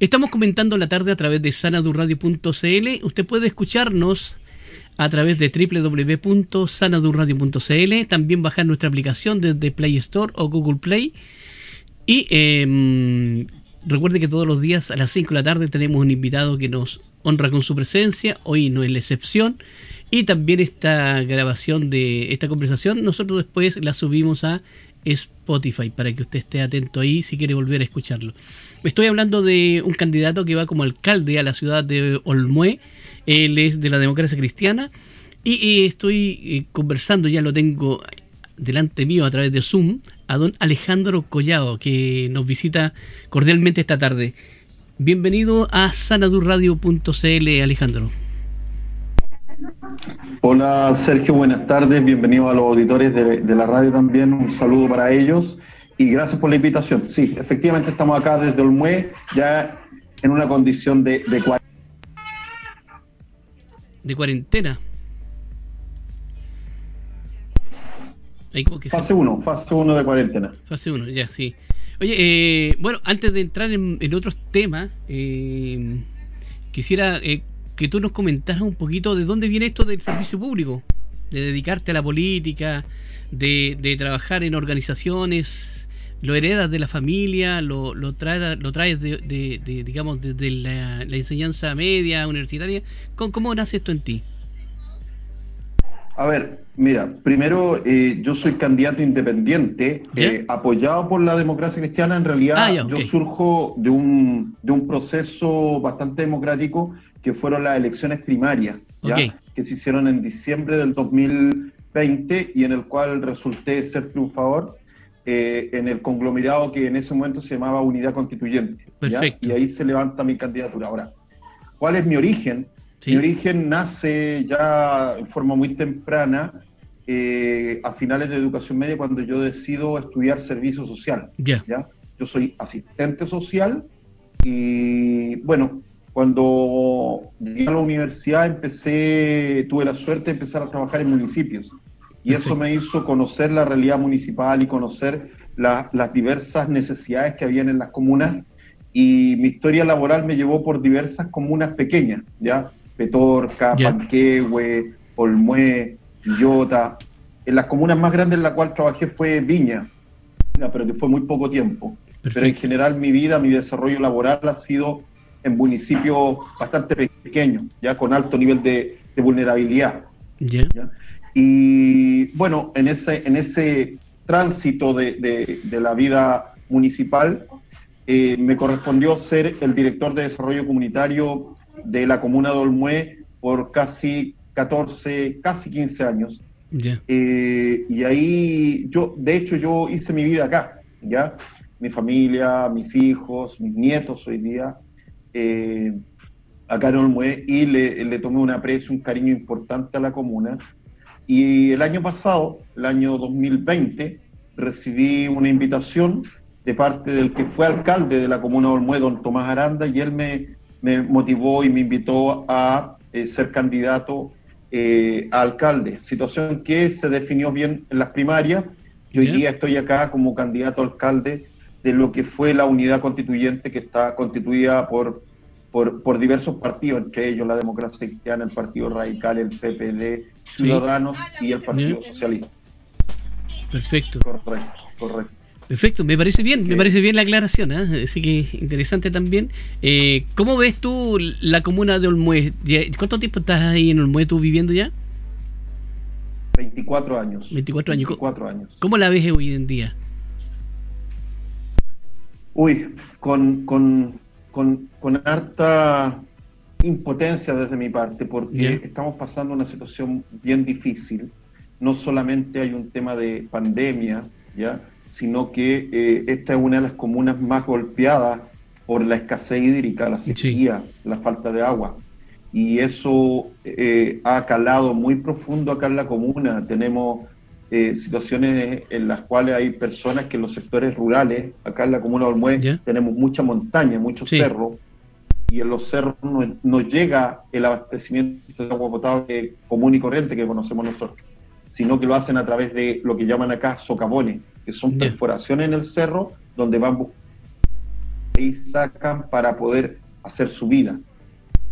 Estamos comentando la tarde a través de sanadurradio.cl. Usted puede escucharnos a través de www.sanadurradio.cl, también bajar nuestra aplicación desde Play Store o Google Play. Y eh, recuerde que todos los días a las 5 de la tarde tenemos un invitado que nos honra con su presencia, hoy no es la excepción. Y también esta grabación de esta conversación, nosotros después la subimos a Spotify para que usted esté atento ahí si quiere volver a escucharlo. Estoy hablando de un candidato que va como alcalde a la ciudad de Olmué. Él es de la democracia cristiana. Y, estoy eh, conversando, ya lo tengo delante mío a través de Zoom, a don Alejandro Collado, que nos visita cordialmente esta tarde. Bienvenido a sanadurradio.cl, Alejandro. Hola Sergio, buenas tardes, bienvenido a los auditores de, la radio también, un saludo para ellos y gracias por la invitación. Sí, efectivamente estamos acá desde Olmué, ya en una condición de, de cuarentena. ¿De cuarentena? fase 1, fase 1 de cuarentena. Fase 1, ya, sí. Oye, eh, bueno, antes de entrar en, otros temas, eh, quisiera eh, que tú nos comentaras un poquito de dónde viene esto del servicio público, de dedicarte a la política, de, trabajar en organizaciones, lo heredas de la familia, lo, lo, traes, lo traes de, digamos, desde la, enseñanza media, universitaria. ¿Cómo, nace esto en ti? A ver, mira, primero eh, yo soy candidato independiente, eh, apoyado por la democracia cristiana. En realidad, ah, yo surjo de un, de un proceso bastante democrático que fueron las elecciones primarias, que se hicieron en diciembre del 2020 y en el cual resulté ser triunfador eh, en el conglomerado que en ese momento se llamaba Unidad Constituyente. Y ahí se levanta mi candidatura. Ahora, ¿cuál es mi origen? Mi origen nace ya en forma muy temprana, eh, a finales de educación media, cuando yo decido estudiar servicio social. ¿ya? Yo soy asistente social y, bueno, cuando llegué a la universidad empecé, tuve la suerte de empezar a trabajar en municipios y eso me hizo conocer la realidad municipal y conocer las diversas necesidades que habían en las comunas y mi historia laboral me llevó por diversas comunas pequeñas, ¿ya? Petorca, Panquehue, Olmué, Villota. En las comunas más grandes en la cual trabajé fue Viña, pero que fue muy poco tiempo. Pero en general mi vida, mi desarrollo laboral ha sido en municipios bastante pequeños, ya con alto nivel de, vulnerabilidad. Y bueno, en ese, en ese tránsito de, la vida municipal, eh, me correspondió ser el director de desarrollo comunitario de la comuna de Olmué por casi 14, casi 15 años. Eh, y ahí yo, de hecho, yo hice mi vida acá, ¿ya? Mi familia, mis hijos, mis nietos hoy día, eh, a Carol Mue y le, tomé un aprecio, un cariño importante a la comuna. Y el año pasado, el año 2020, recibí una invitación de parte del que fue alcalde de la comuna de Olmué, don Tomás Aranda, y él me, me motivó y me invitó a eh, ser candidato eh, a alcalde, situación que se definió bien en las primarias. Y hoy día estoy acá como candidato a alcalde de lo que fue la unidad constituyente que está constituida por, por, diversos partidos, entre ellos la democracia cristiana, el Partido Radical, el PPD, Ciudadanos y el Partido Socialista. Perfecto. Correcto, correcto. Perfecto, me parece bien, me parece bien la aclaración, ¿eh? así que interesante también. Eh, ¿Cómo ves tú la comuna de Olmué? ¿Cuánto tiempo estás ahí en Olmué tú viviendo ya? 24 años. 24 años. 24 años. ¿Cómo la ves hoy en día? Uy, con, con, con, harta impotencia desde mi parte, porque estamos pasando una situación bien difícil. No solamente hay un tema de pandemia, ¿ya? sino que eh, esta es una de las comunas más golpeadas por la escasez hídrica, la sequía, la falta de agua. Y eso eh, ha calado muy profundo acá en la comuna. Tenemos eh, situaciones en las cuales hay personas que en los sectores rurales, acá en la comuna de Olmué, tenemos mucha montaña, muchos cerros, y en los cerros no, llega el abastecimiento de agua potable común y corriente que conocemos nosotros, sino que lo hacen a través de lo que llaman acá socavones, que son perforaciones en el cerro donde van ahí sacan para poder hacer su vida.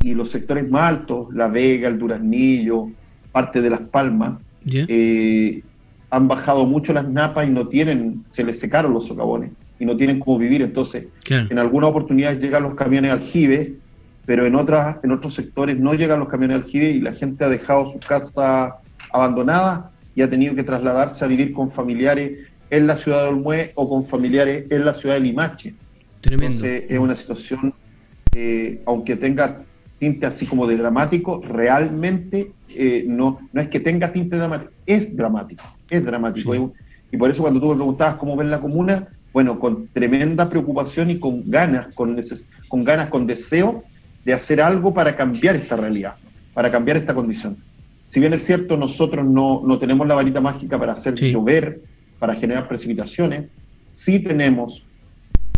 Y los sectores más altos, La Vega, el Duraznillo, parte de Las Palmas, eh, han bajado mucho las napas y no tienen, se les secaron los socavones y no tienen cómo vivir. Entonces, en algunas oportunidades llegan los camiones aljibe, pero en otras, en otros sectores no llegan los camiones aljibe y la gente ha dejado su casa abandonada y ha tenido que trasladarse a vivir con familiares en la ciudad de Olmué o con familiares en la ciudad de Limache. Entonces, es una situación, eh, aunque tenga tinte así como de dramático, realmente eh, no, no es que tenga tinte dramático, es dramático, es dramático. Y por eso cuando tú me preguntabas cómo ven la comuna, bueno, con tremenda preocupación y con ganas, con, con ganas, con deseo de hacer algo para cambiar esta realidad, para cambiar esta condición. Si bien es cierto, nosotros no, no tenemos la varita mágica para hacer llover, para generar precipitaciones, sí tenemos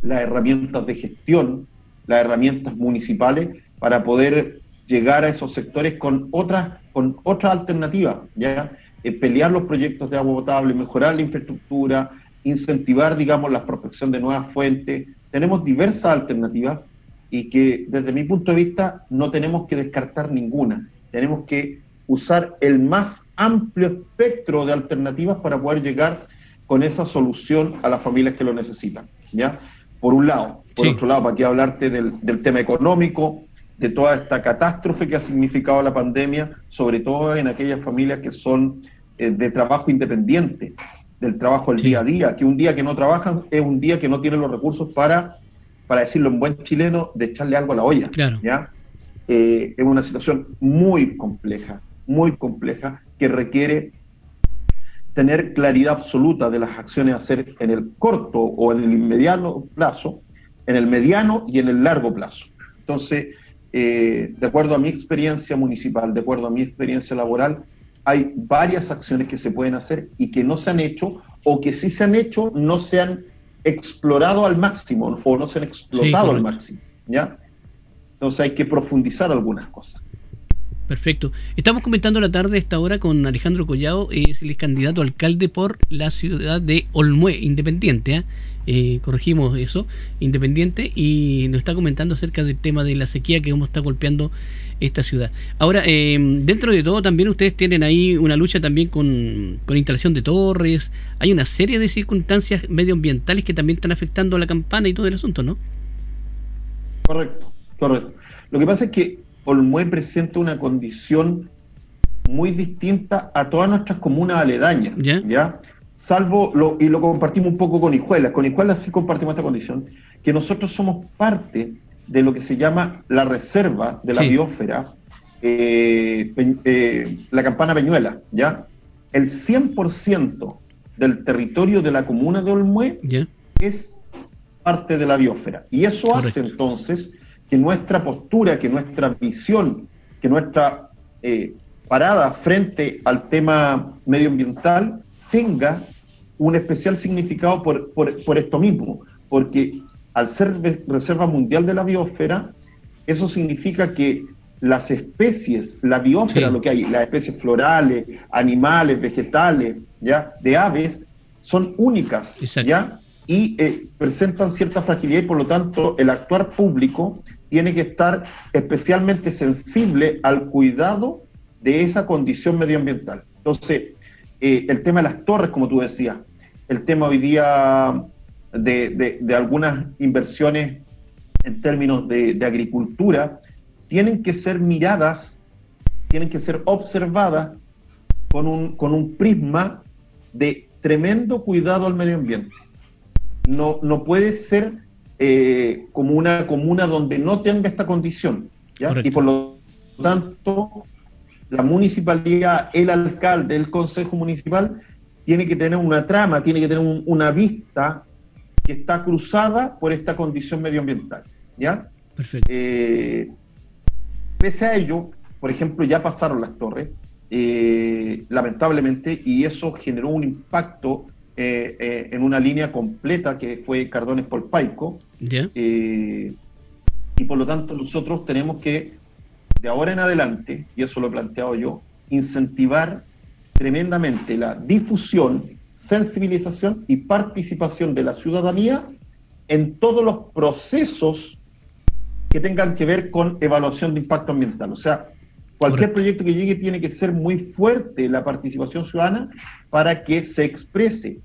las herramientas de gestión, las herramientas municipales para poder llegar a esos sectores con otras con otras alternativas, ya eh, pelear los proyectos de agua potable, mejorar la infraestructura, incentivar, digamos, la prospección de nuevas fuentes. Tenemos diversas alternativas y que desde mi punto de vista no tenemos que descartar ninguna. Tenemos que usar el más amplio espectro de alternativas para poder llegar con esa solución a las familias que lo necesitan. ¿ya? Por un lado. Por otro lado, para aquí hablarte del, del tema económico, de toda esta catástrofe que ha significado la pandemia, sobre todo en aquellas familias que son eh, de trabajo independiente, del trabajo del día a día, que un día que no trabajan es un día que no tienen los recursos para, para decirlo en buen chileno, de echarle algo a la olla. ¿ya? Eh, es una situación muy compleja, muy compleja, que requiere tener claridad absoluta de las acciones a hacer en el corto o en el inmediato plazo, en el mediano y en el largo plazo. Entonces, eh, de acuerdo a mi experiencia municipal, de acuerdo a mi experiencia laboral, hay varias acciones que se pueden hacer y que no se han hecho o que si se han hecho no se han explorado al máximo o no se han explotado al máximo. ¿ya? Entonces hay que profundizar algunas cosas. Perfecto. Estamos comentando la tarde esta hora con Alejandro Collado, es el candidato alcalde por la ciudad de Olmué, independiente. ¿eh? eh, corregimos eso, independiente, y nos está comentando acerca del tema de la sequía que cómo está golpeando esta ciudad. Ahora, eh, dentro de todo, también ustedes tienen ahí una lucha también con, con instalación de torres, hay una serie de circunstancias medioambientales que también están afectando a la campana y todo el asunto, ¿no? Correcto, correcto. Lo que pasa es que Olmué presenta una condición muy distinta a todas nuestras comunas aledañas, ¿ya? Salvo, lo, y lo compartimos un poco con Hijuelas, con Hijuelas sí compartimos esta condición, que nosotros somos parte de lo que se llama la reserva de la biosfera, eh, eh, la campana Peñuela, ¿ya? El 100% del territorio de la comuna de Olmué es parte de la biosfera. Y eso hace entonces que nuestra postura, que nuestra visión, que nuestra eh, parada frente al tema medioambiental tenga un especial significado por, por, esto mismo, porque al ser reserva mundial de la biosfera, eso significa que las especies, la biosfera, lo que hay, las especies florales, animales, vegetales, ya, de aves, son únicas, ya, y eh, presentan cierta fragilidad y por lo tanto el actuar público tiene que estar especialmente sensible al cuidado de esa condición medioambiental. Entonces, eh, el tema de las torres, como tú decías, el tema hoy día de, algunas inversiones en términos de, agricultura, tienen que ser miradas, tienen que ser observadas con un, con un prisma de tremendo cuidado al medio ambiente. No, no puede ser eh, como una comuna donde no tenga esta condición. Y por lo tanto, la municipalidad, el alcalde, el consejo municipal, tiene que tener una trama, tiene que tener una vista que está cruzada por esta condición medioambiental. ¿ya? Perfecto. Eh, pese a ello, por ejemplo, ya pasaron las torres, eh, lamentablemente, y eso generó un impacto en una línea completa que fue Cardones por Paico, eh, y por lo tanto nosotros tenemos que, de ahora en adelante, y eso lo he planteado yo, incentivar tremendamente la difusión, sensibilización y participación de la ciudadanía en todos los procesos que tengan que ver con evaluación de impacto ambiental. O sea, cualquier proyecto que llegue tiene que ser muy fuerte la participación ciudadana para que se exprese.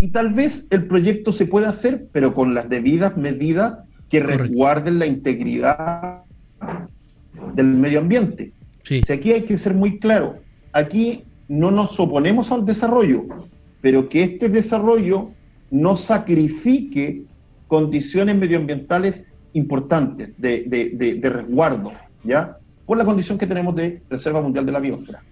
Y tal vez el proyecto se pueda hacer, pero con las debidas medidas que resguarden la integridad del medio ambiente. aquí hay que ser muy claro. Aquí no nos oponemos al desarrollo, pero que este desarrollo no sacrifique condiciones medioambientales importantes de, resguardo, ¿ya? Por la condición que tenemos de Reserva Mundial de la Biosfera.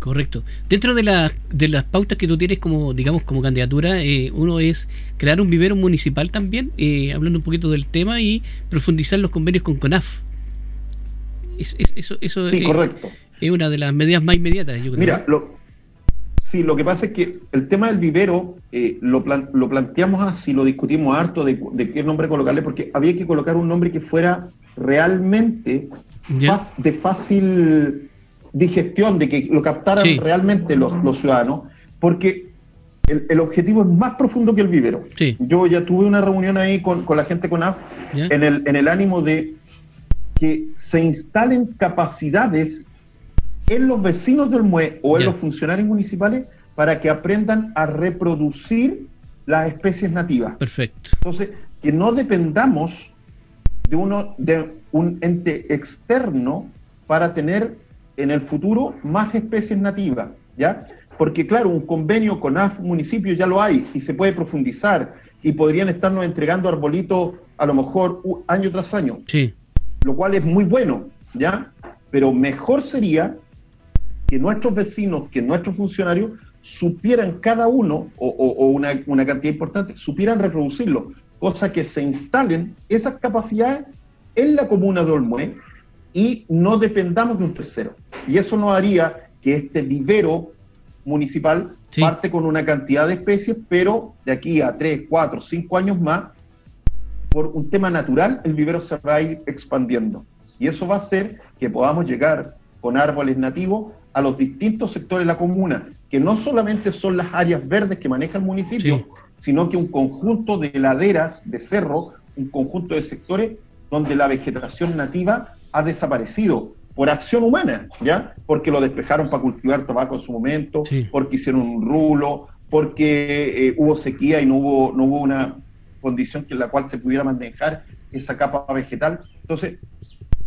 Correcto. Dentro de, la, de las pautas que tú tienes como, digamos, como candidatura, eh, uno es crear un vivero municipal también, eh, hablando un poquito del tema y profundizar los convenios con CONAF. eso, eso sí, correcto. es una de las medidas más inmediatas, yo creo. Mira, lo, Sí, lo que pasa es que el tema del vivero eh, lo, lo, planteamos así, lo discutimos harto de, qué nombre colocarle, porque había que colocar un nombre que fuera realmente de fácil digestión, de que lo captaran realmente los, ciudadanos, porque el, objetivo es más profundo que el vivero. Yo ya tuve una reunión ahí con, la gente con AF en el, en el ánimo de que se instalen capacidades en los vecinos del MUE o en los funcionarios municipales para que aprendan a reproducir las especies nativas. Perfecto. Entonces, que no dependamos de, uno, de un ente externo para tener en el futuro más especies nativas, ¿ya? Porque claro, un convenio con AF municipio ya lo hay y se puede profundizar y podrían estarnos entregando arbolitos a lo mejor año tras año. Sí. Lo cual es muy bueno, ¿ya? Pero mejor sería que nuestros vecinos, que nuestros funcionarios supieran cada uno, o, una, cantidad importante, supieran reproducirlo, cosa que se instalen esas capacidades en la comuna de Olmué y no dependamos de un tercero. Y eso no haría que este vivero municipal parte con una cantidad de especies, pero de aquí a 3, 4, 5 años más, por un tema natural, el vivero se va a ir expandiendo. Y eso va a hacer que podamos llegar con árboles nativos a los distintos sectores de la comuna, que no solamente son las áreas verdes que maneja el municipio, sino que un conjunto de laderas, de cerro, un conjunto de sectores donde la vegetación nativa ha desaparecido por acción humana, ¿ya? Porque lo despejaron para cultivar tabaco en su momento, porque hicieron un rulo, porque eh, hubo sequía y no hubo, no hubo una condición en la cual se pudiera manejar esa capa vegetal. Entonces,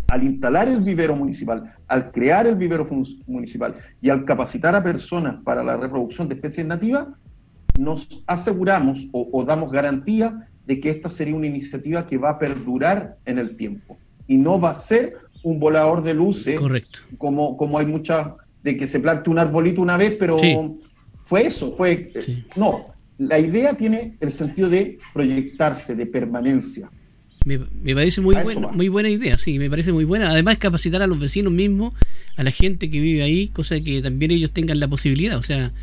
al instalar el vivero municipal, al crear el vivero municipal y al capacitar a personas para la reproducción de especies nativas, nos aseguramos o, damos garantía de que esta sería una iniciativa que va a perdurar en el tiempo y no va a ser un volador de luces Correcto. como como hay muchas de que se plante un arbolito una vez pero fue eso fue no la idea tiene el sentido de proyectarse de permanencia me, parece muy, buena, muy buena idea, sí, me parece muy buena. Además, capacitar a los vecinos mismos, a la gente que vive ahí, cosa que también ellos tengan la posibilidad. O sea,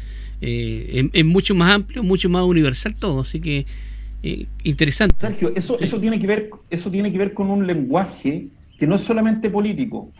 eh, es, mucho más amplio, mucho más universal todo. Así que, eh, interesante. Sergio, eso, eso, tiene que ver, eso tiene que ver con un lenguaje que no es solamente político,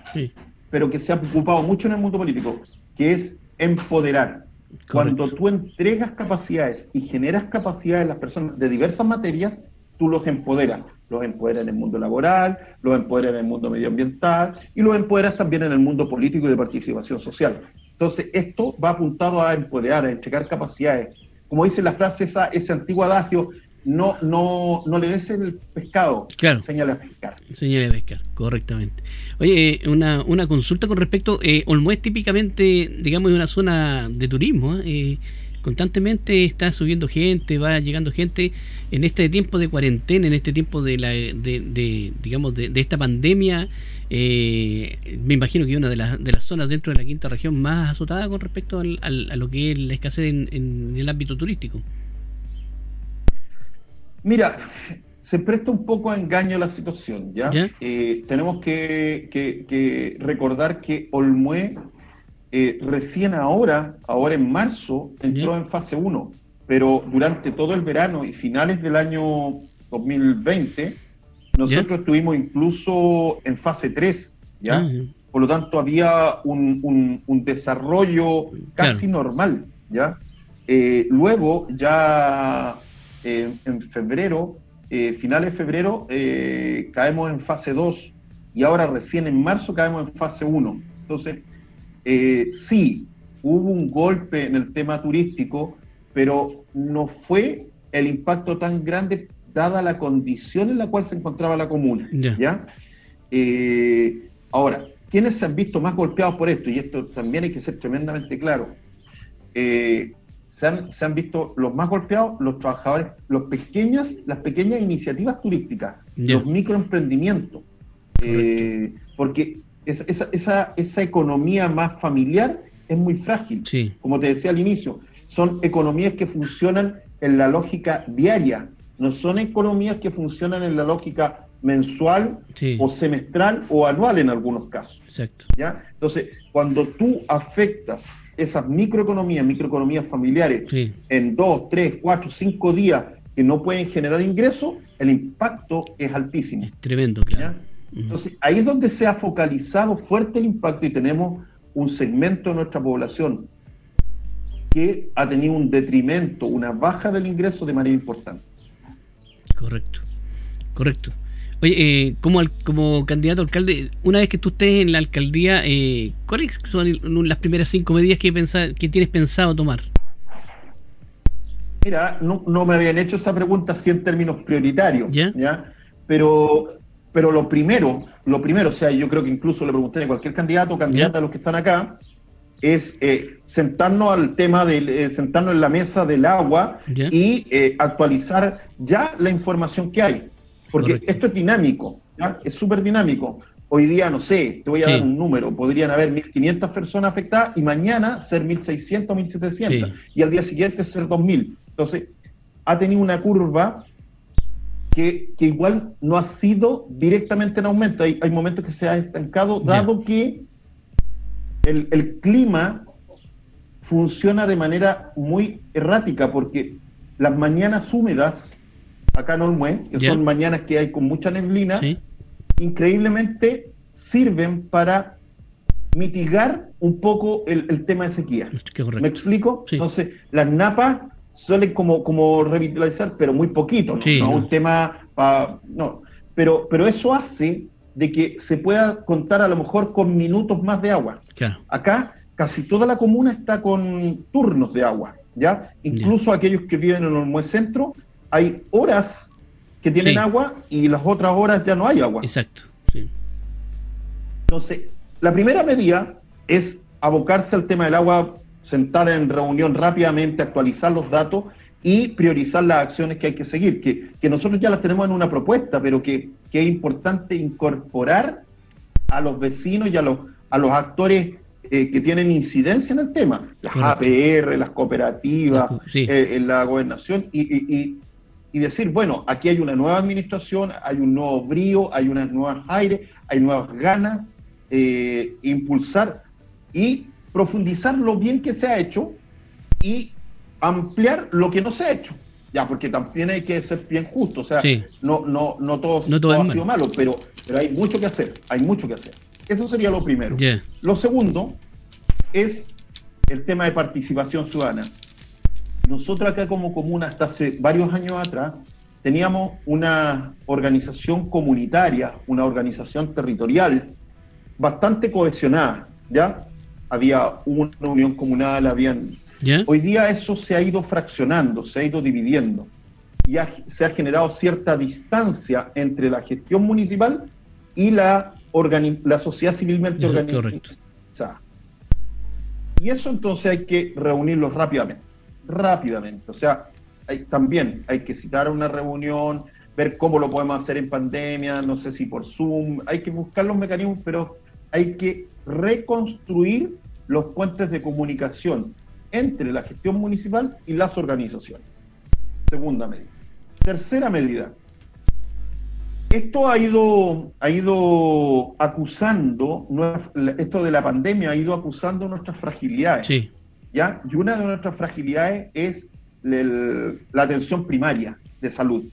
pero que se ha ocupado mucho en el mundo político, que es empoderar. Cuando tú entregas capacidades y generas capacidades en las personas de diversas materias, tú los empoderas los empoderas en el mundo laboral, los empoderas en el mundo medioambiental y los empoderas también en el mundo político y de participación social. Entonces, esto va apuntado a empoderar, a entregar capacidades. Como dice la frase, esa, ese antiguo adagio, no, no, no le des el pescado, claro. señale a pescar. Señale a pescar, correctamente. Oye, una, una consulta con respecto, eh, Olmué es típicamente, digamos, una zona de turismo. ¿eh? eh constantemente está subiendo gente, va llegando gente en este tiempo de cuarentena, en este tiempo de, la, de, digamos, de, esta pandemia. Eh, me imagino que una de, las, de las zonas dentro de la quinta región más azotada con respecto al, a lo que es la escasez en, el ámbito turístico. Mira, se presta un poco a engaño la situación, ¿ya? Eh, tenemos que, que, recordar que Olmué eh, recién ahora, ahora en marzo, entró en fase 1, pero durante todo el verano y finales del año 2020, nosotros estuvimos incluso en fase 3, ¿ya? Ah, Por lo tanto, había un, desarrollo casi normal, ¿ya? Eh, luego, ya eh, en febrero, eh, finales de febrero eh, caemos en fase 2 y ahora recién en marzo caemos en fase 1. Entonces, sí, hubo un golpe en el tema turístico, pero no fue el impacto tan grande dada la condición en la cual se encontraba la comuna. ¿ya? ahora, ¿quiénes se han visto más golpeados por esto? Y esto también hay que ser tremendamente claro. Eh, se han, visto los más golpeados los trabajadores, los pequeñas, las pequeñas iniciativas turísticas, los microemprendimientos, eh, porque esa, esa, esa, economía más familiar es muy frágil. Como te decía al inicio, son economías que funcionan en la lógica diaria, no son economías que funcionan en la lógica mensual o semestral o anual en algunos casos. Exacto. ¿ya? Entonces, cuando tú afectas esas microeconomías, microeconomías familiares, en dos, tres, cuatro, cinco días que no pueden generar ingresos, el impacto es altísimo. Es tremendo, claro. Entonces, ahí es donde se ha focalizado fuerte el impacto y tenemos un segmento de nuestra población que ha tenido un detrimento, una baja del ingreso de manera importante. Correcto, correcto. Oye, eh, como, como candidato alcalde, una vez que tú estés en la alcaldía, eh, ¿cuáles son las primeras cinco medidas que, que tienes pensado tomar? Mira, no, me habían hecho esa pregunta así en términos prioritarios, ¿ya? Pero, pero lo primero, lo primero, o sea, yo creo que incluso le pregunté a cualquier candidato o candidata a los que están acá, es eh, sentarnos al tema de eh, sentarnos en la mesa del agua y eh, actualizar ya la información que hay. Porque esto es dinámico, es súper dinámico. Hoy día, no sé, te voy a dar un número, podrían haber 1.500 personas afectadas y mañana ser 1.600, 1.700 y al día siguiente ser 2.000. Entonces, ha tenido una curva que, igual no ha sido directamente en aumento. Hay, hay momentos que se ha estancado, dado que el, el clima funciona de manera muy errática, porque las mañanas húmedas acá en Olmué, que son mañanas que hay con mucha neblina, increíblemente sirven para mitigar un poco el, tema de sequía. ¿Me explico? Entonces, las napas suelen como, como revitalizar, pero muy poquito, ¿no? Un tema no. Pero, pero eso hace de que se pueda contar a lo mejor con minutos más de agua. Acá casi toda la comuna está con turnos de agua, ¿ya? Incluso aquellos que viven en Olmué Centro hay horas que tienen agua y las otras horas ya no hay agua. Exacto. Entonces, la primera medida es abocarse al tema del agua, sentar en reunión rápidamente, actualizar los datos y priorizar las acciones que hay que seguir, que, que nosotros ya las tenemos en una propuesta, pero que, que, es importante incorporar a los vecinos y a los, a los actores eh, que tienen incidencia en el tema, las APR, las cooperativas, eh, en la gobernación, y, y decir, bueno, aquí hay una nueva administración, hay un nuevo brío, hay unas nuevas aires, hay nuevas ganas, eh, impulsar y profundizar lo bien que se ha hecho y ampliar lo que no se ha hecho. Ya, porque también hay que ser bien justo, o sea, no, no, no todo, ha sido malo, pero, pero hay mucho que hacer, hay mucho que hacer. Eso sería lo primero. Lo segundo es el tema de participación ciudadana. Nosotros acá como comuna hasta hace varios años atrás teníamos una organización comunitaria, una organización territorial bastante cohesionada, ¿ya? Había una unión comunal, habían... Hoy día eso se ha ido fraccionando, se ha ido dividiendo y se ha generado cierta distancia entre la gestión municipal y la, la sociedad civilmente organizada. Y eso entonces hay que reunirlo rápidamente rápidamente. O sea, también hay que citar una reunión, ver cómo lo podemos hacer en pandemia, no sé si por Zoom, hay que buscar los mecanismos, pero hay que reconstruir los puentes de comunicación entre la gestión municipal y las organizaciones. Segunda medida. Tercera medida. Esto ha ido, ha ido acusando, esto de la pandemia ha ido acusando nuestras fragilidades. Sí. ¿Ya? Y una de nuestras fragilidades es la atención primaria de salud.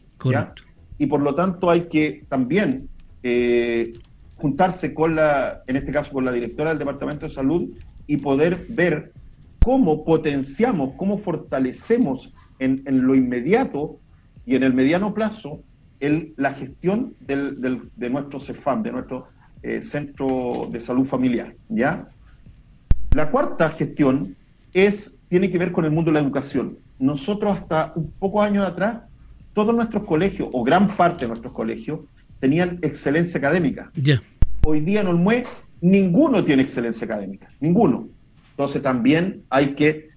Y por lo tanto hay que también eh, juntarse con la, en este caso con la directora del Departamento de Salud y poder ver cómo potenciamos, cómo fortalecemos en, en lo inmediato y en el mediano plazo el, la gestión del, de nuestro CEFAM, de nuestro eh, Centro de Salud Familiar. ¿ya? La cuarta gestión es, tiene que ver con el mundo de la educación. Nosotros hasta un poco años atrás, todos nuestros colegios, o gran parte de nuestros colegios, tenían excelencia académica. Hoy día en Olmué ninguno tiene excelencia académica, ninguno. Entonces también hay que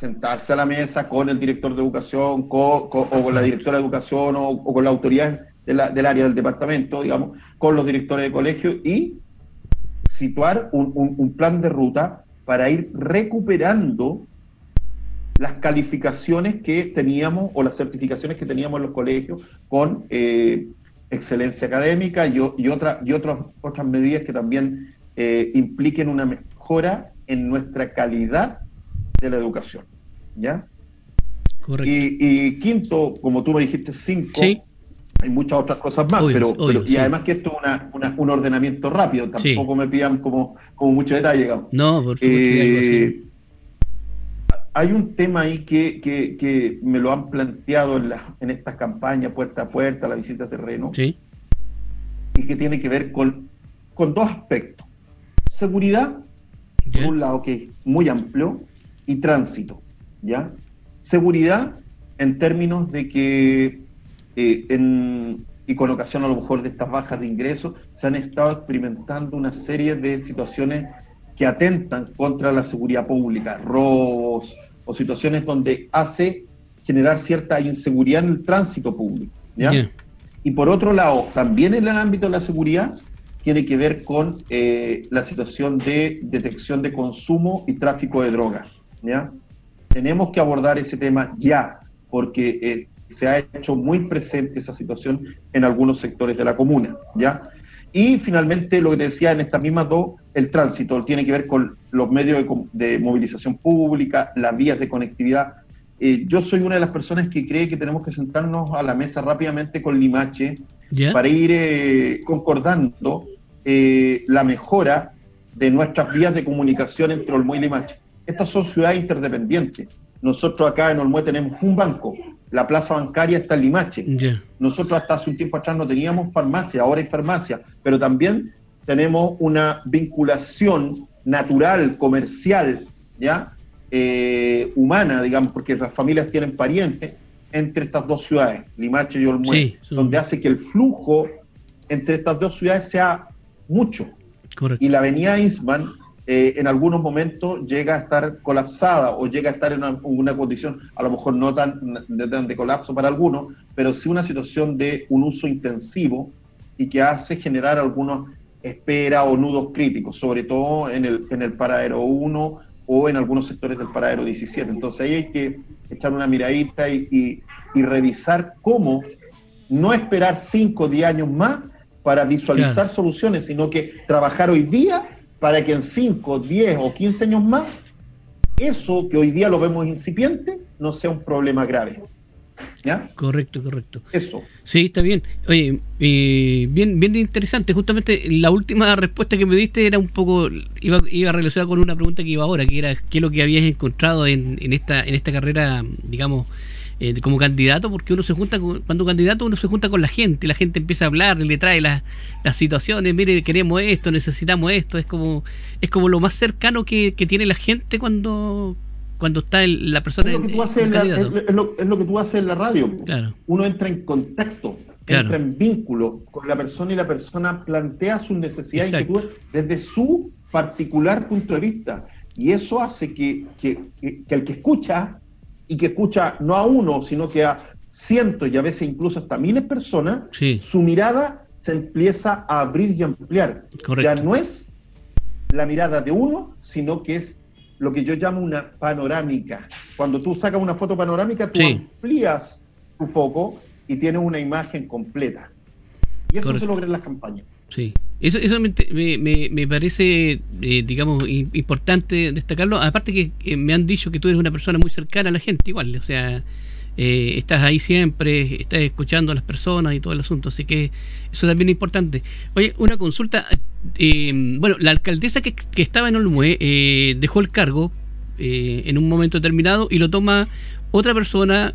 sentarse a la mesa con el director de educación, o con la directora de educación, o, con la autoridad del área del departamento, digamos, con los directores de colegio y situar un, plan de ruta para ir recuperando las calificaciones que teníamos o las certificaciones que teníamos en los colegios con eh, excelencia académica y, y, otra, y otras, otras medidas que también eh, impliquen una mejora en nuestra calidad de la educación. ¿Ya? Correcto. Y, quinto, como tú me dijiste, cinco, hay muchas otras cosas más, pero, y además que esto es un ordenamiento rápido, tampoco me pidan como, como mucho detalle, digamos. No, por supuesto. Eh, hay un tema ahí que, que, me lo han planteado en, la, en estas campañas puerta a puerta, la visita a terreno, sí. y que tiene que ver con, con dos aspectos. Seguridad, por un lado, que es muy amplio, y tránsito. ¿ya? Seguridad en términos de que, eh, en, y con ocasión a lo mejor de estas bajas de ingresos, se han estado experimentando una serie de situaciones que atentan contra la seguridad pública, robos o situaciones donde hace generar cierta inseguridad en el tránsito público. ¿ya? Y por otro lado, también en el ámbito de la seguridad, tiene que ver con eh, la situación de detección de consumo y tráfico de drogas. ¿ya? tenemos que abordar ese tema ya, porque eh, se ha hecho muy presente esa situación en algunos sectores de la comuna, ¿ya? Y finalmente, lo que te decía en estas mismas dos, el tránsito tiene que ver con los medios de, movilización pública, las vías de conectividad. Eh, yo soy una de las personas que cree que tenemos que sentarnos a la mesa rápidamente con Limache para ir eh, concordando la mejora de nuestras vías de comunicación entre Olmué y Limache. Estas son ciudades interdependientes. Nosotros acá en Olmué tenemos un banco, la plaza bancaria está en Limache. Nosotros hasta hace un tiempo atrás no teníamos farmacia, ahora hay farmacia, pero también tenemos una vinculación natural, comercial, ya eh, humana, digamos, porque las familias tienen parientes entre estas dos ciudades, Limache y Olmué, donde hace que el flujo entre estas dos ciudades sea mucho. Y la avenida Isman eh, en algunos momentos llega a estar colapsada o llega a estar en una, condición, a lo mejor no tan de, colapso para algunos, pero sí una situación de un uso intensivo y que hace generar algunos espera o nudos críticos, sobre todo en el, en el paradero 1 o en algunos sectores del paradero 17. Entonces ahí hay que echar una miradita y, y, revisar cómo no esperar 5 o 10 años más para visualizar soluciones, sino que trabajar hoy día para que en 5, 10 o 15 años más, eso que hoy día lo vemos incipiente, no sea un problema grave. ¿Ya? Correcto, correcto. Eso. Sí, está bien. Oye, eh, bien, bien interesante. Justamente la última respuesta que me diste era un poco, iba, iba relacionada con una pregunta que iba ahora, que era qué es lo que habías encontrado en, en esta, en esta carrera, digamos, eh, como candidato, porque uno se junta, cuando candidato uno se junta con la gente, la gente empieza a hablar, le trae las, las situaciones, mire, queremos esto, necesitamos esto, es como es como lo más cercano que, tiene la gente cuando cuando está la persona es lo, que tú haces en la, es, lo, que tú haces en la radio. Claro. Uno entra en contacto, entra en vínculo con la persona y la persona plantea sus necesidades desde su particular punto de vista. Y eso hace que, que, que, que el que escucha y que escucha no a uno, sino que a cientos y a veces incluso hasta miles de personas, su mirada se empieza a abrir y ampliar. Ya no es la mirada de uno, sino que es lo que yo llamo una panorámica. Cuando tú sacas una foto panorámica, tú amplías tu foco y tienes una imagen completa. Y eso se logra en las campañas. Sí, eso, eso me, me, me parece, eh, digamos, importante destacarlo. Aparte que eh, me han dicho que tú eres una persona muy cercana a la gente, igual, o sea, eh, estás ahí siempre, estás escuchando a las personas y todo el asunto, así que eso también es importante. Oye, una consulta, bueno, la alcaldesa que, que estaba en Olmué dejó el cargo en un momento determinado y lo toma otra persona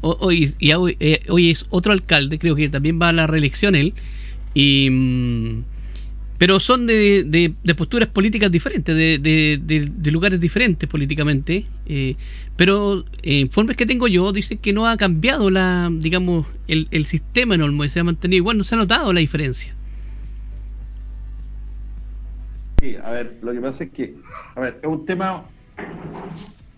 hoy, y eh, hoy, es otro alcalde, creo que también va a la reelección él, y, mm, pero son de, de, posturas políticas diferentes, de, de lugares diferentes políticamente, eh, pero eh, informes que tengo yo dicen que no ha cambiado la, digamos, el, el sistema en Olmo, se ha mantenido igual, no se ha notado la diferencia. Sí, a ver, lo que pasa es que, a ver, es un tema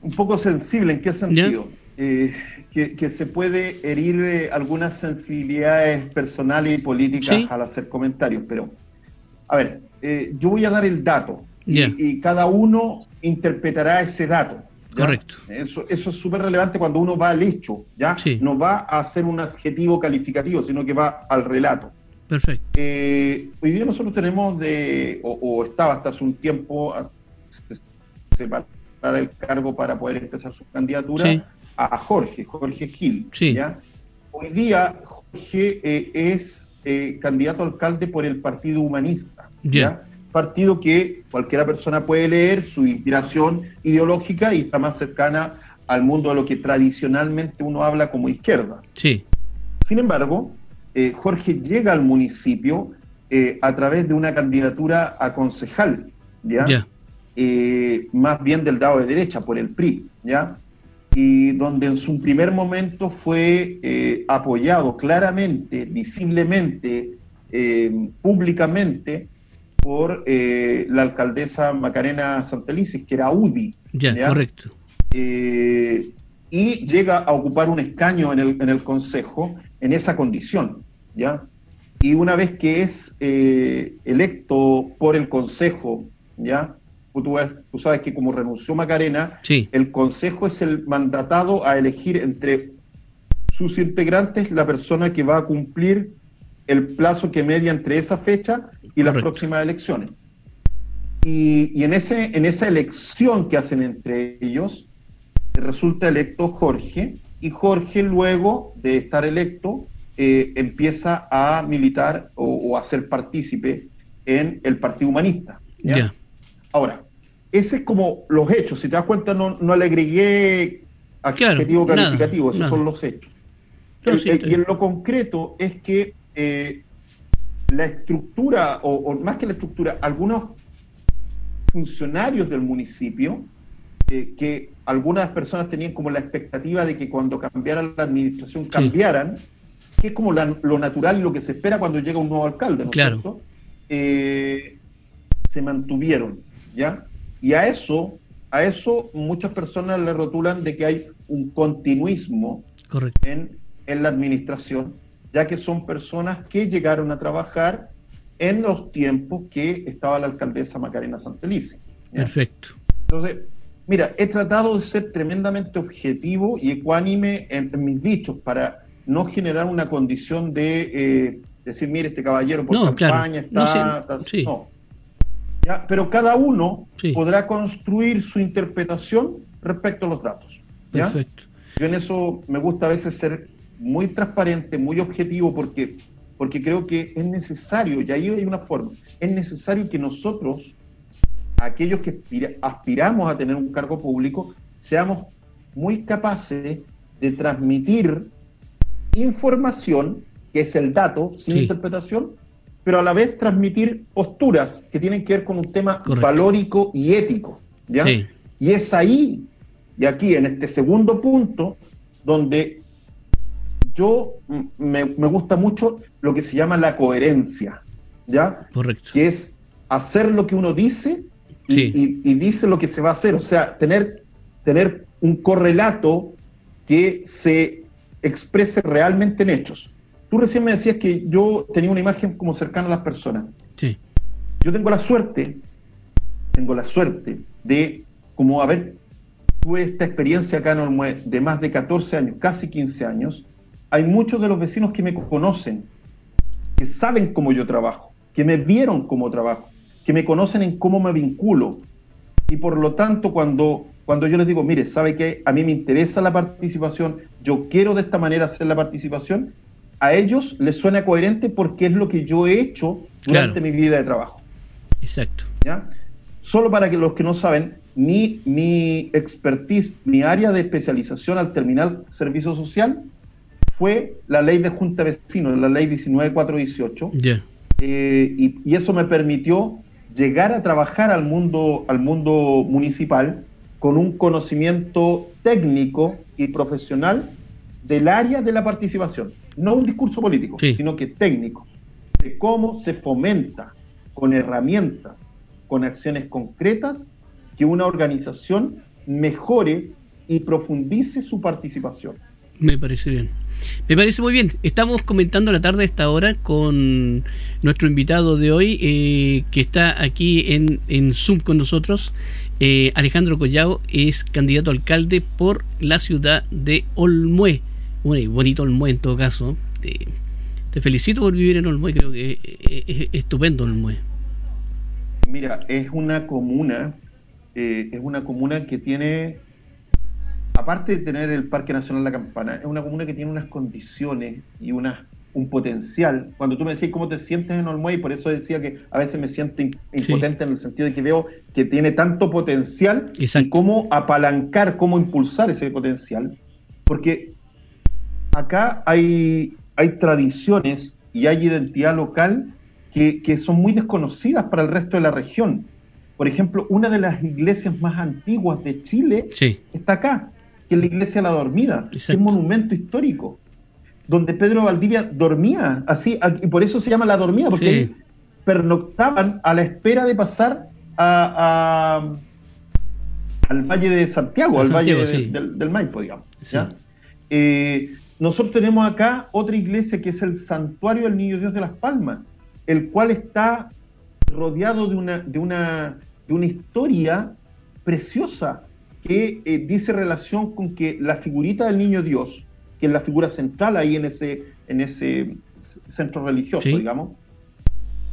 un poco sensible, ¿en qué sentido? Eh, que, se puede herir eh, algunas sensibilidades personales y políticas al hacer comentarios, pero, a ver, eh, yo voy a dar el dato y, cada uno interpretará ese dato. Correcto. Eso, eso es súper relevante cuando uno va al hecho, ¿ya? No va a hacer un adjetivo calificativo, sino que va al relato. Perfecto. hoy día nosotros tenemos de, o, estaba hasta hace un tiempo, para el cargo para poder empezar su candidatura a Jorge, Jorge Gil. ¿ya? Hoy día Jorge eh, es eh, candidato a alcalde por el Partido Humanista. ¿ya? Partido que cualquiera persona puede leer su inspiración ideológica y está más cercana al mundo de lo que tradicionalmente uno habla como izquierda. Sí. Sin embargo, eh, Jorge llega al municipio a través de una candidatura a concejal, ¿ya? más bien del lado de derecha, por el PRI, ¿ya? Y donde en su primer momento fue eh, apoyado claramente, visiblemente, eh, públicamente, por eh, la alcaldesa Macarena Santelices, que era UDI. Ya, correcto. y llega a ocupar un escaño en el, en el Consejo en esa condición, ¿ya? Y una vez que es electo por el Consejo, ¿ya? Tú, sabes que como renunció Macarena, el Consejo es el mandatado a elegir entre sus integrantes la persona que va a cumplir el plazo que media entre esa fecha y las próximas elecciones. Y, en, ese, en esa elección que hacen entre ellos, resulta electo Jorge, y Jorge luego de estar electo eh, empieza a militar o, a ser partícipe en el Partido Humanista. Ahora, ese es como los hechos. Si te das cuenta, no, no le agregué adjetivo calificativo, esos son los hechos. y en lo concreto es que eh, la estructura, o, más que la estructura, algunos funcionarios del municipio, eh, que algunas personas tenían como la expectativa de que cuando cambiara la administración cambiaran, que es como lo natural y lo que se espera cuando llega un nuevo alcalde, ¿no claro. Eh, se mantuvieron, ¿ya? Y a eso, a eso muchas personas le rotulan de que hay un continuismo en, en la administración, ya que son personas que llegaron a trabajar en los tiempos que estaba la alcaldesa Macarena Santelice. Perfecto. Entonces, mira, he tratado de ser tremendamente objetivo y ecuánime en, mis dichos para no generar una condición de eh, decir, mire, este caballero por campaña está... no, pero cada uno podrá construir su interpretación respecto a los datos. Perfecto. Yo en eso me gusta a veces ser muy transparente, muy objetivo, porque, porque creo que es necesario, y ahí hay una forma, es necesario que nosotros, aquellos que aspiramos a tener un cargo público, seamos muy capaces de transmitir información, que es el dato, sin interpretación, pero a la vez transmitir posturas que tienen que ver con un tema valórico y ético. ¿ya? Y es ahí, y aquí en este segundo punto, donde yo me, gusta mucho lo que se llama la coherencia, ¿ya? Correcto. Que es hacer lo que uno dice y, dice lo que se va a hacer, o sea, tener, tener un correlato que se exprese realmente en hechos. Tú recién me decías que yo tenía una imagen como cercana a las personas. Sí. Yo tengo la suerte, tengo la suerte de, como haber, tuve esta experiencia acá en Olmué de más de 14 años, casi 15 años. Hay muchos de los vecinos que me conocen, que saben cómo yo trabajo, que me vieron cómo trabajo, que me conocen en cómo me vinculo. Y por lo tanto, cuando, cuando yo les digo, mire, ¿sabe que a mí me interesa la participación? Yo quiero de esta manera hacer la participación a ellos les suena coherente porque es lo que yo he hecho durante mi vida de trabajo. Exacto. ¿Ya? Solo para que los que no saben, mi, mi expertise, mi área de especialización al terminar servicio social fue la ley de Junta de Vecinos, la ley 19418. Eh, y, y, eso me permitió llegar a trabajar al mundo, al mundo municipal con un conocimiento técnico y profesional del área de la participación. No un discurso político, sino que técnico, de cómo se fomenta con herramientas, con acciones concretas, que una organización mejore y profundice su participación. Me parece bien. Me parece muy bien. Estamos comentando la tarde a esta hora con nuestro invitado de hoy, eh, que está aquí en, en Zoom con nosotros. Eh, Alejandro Collao es candidato a alcalde por la ciudad de Olmué. Bueno, bonito Olmué en todo caso. Te, felicito por vivir en Olmué, creo que es, estupendo Olmué. Mira, es una comuna, eh, es una comuna que tiene aparte de tener el Parque Nacional La Campana, es una comuna que tiene unas condiciones y una, un potencial. Cuando tú me decís cómo te sientes en Olmué, y por eso decía que a veces me siento impotente en el sentido de que veo que tiene tanto potencial y cómo apalancar, cómo impulsar ese potencial. Porque acá hay, hay tradiciones y hay identidad local que, que son muy desconocidas para el resto de la región. Por ejemplo, una de las iglesias más antiguas de Chile está acá, que es la iglesia La Dormida, que es un monumento histórico, donde Pedro Valdivia dormía, así, y por eso se llama La Dormida, porque pernoctaban a la espera de pasar a, al Valle de Santiago, al Valle del, Maipo, digamos. Eh, nosotros tenemos acá otra iglesia que es el Santuario del Niño Dios de las Palmas, el cual está rodeado de una, de una, de una historia preciosa que eh, dice relación con que la figurita del niño Dios, que es la figura central ahí en ese, en ese centro religioso, digamos,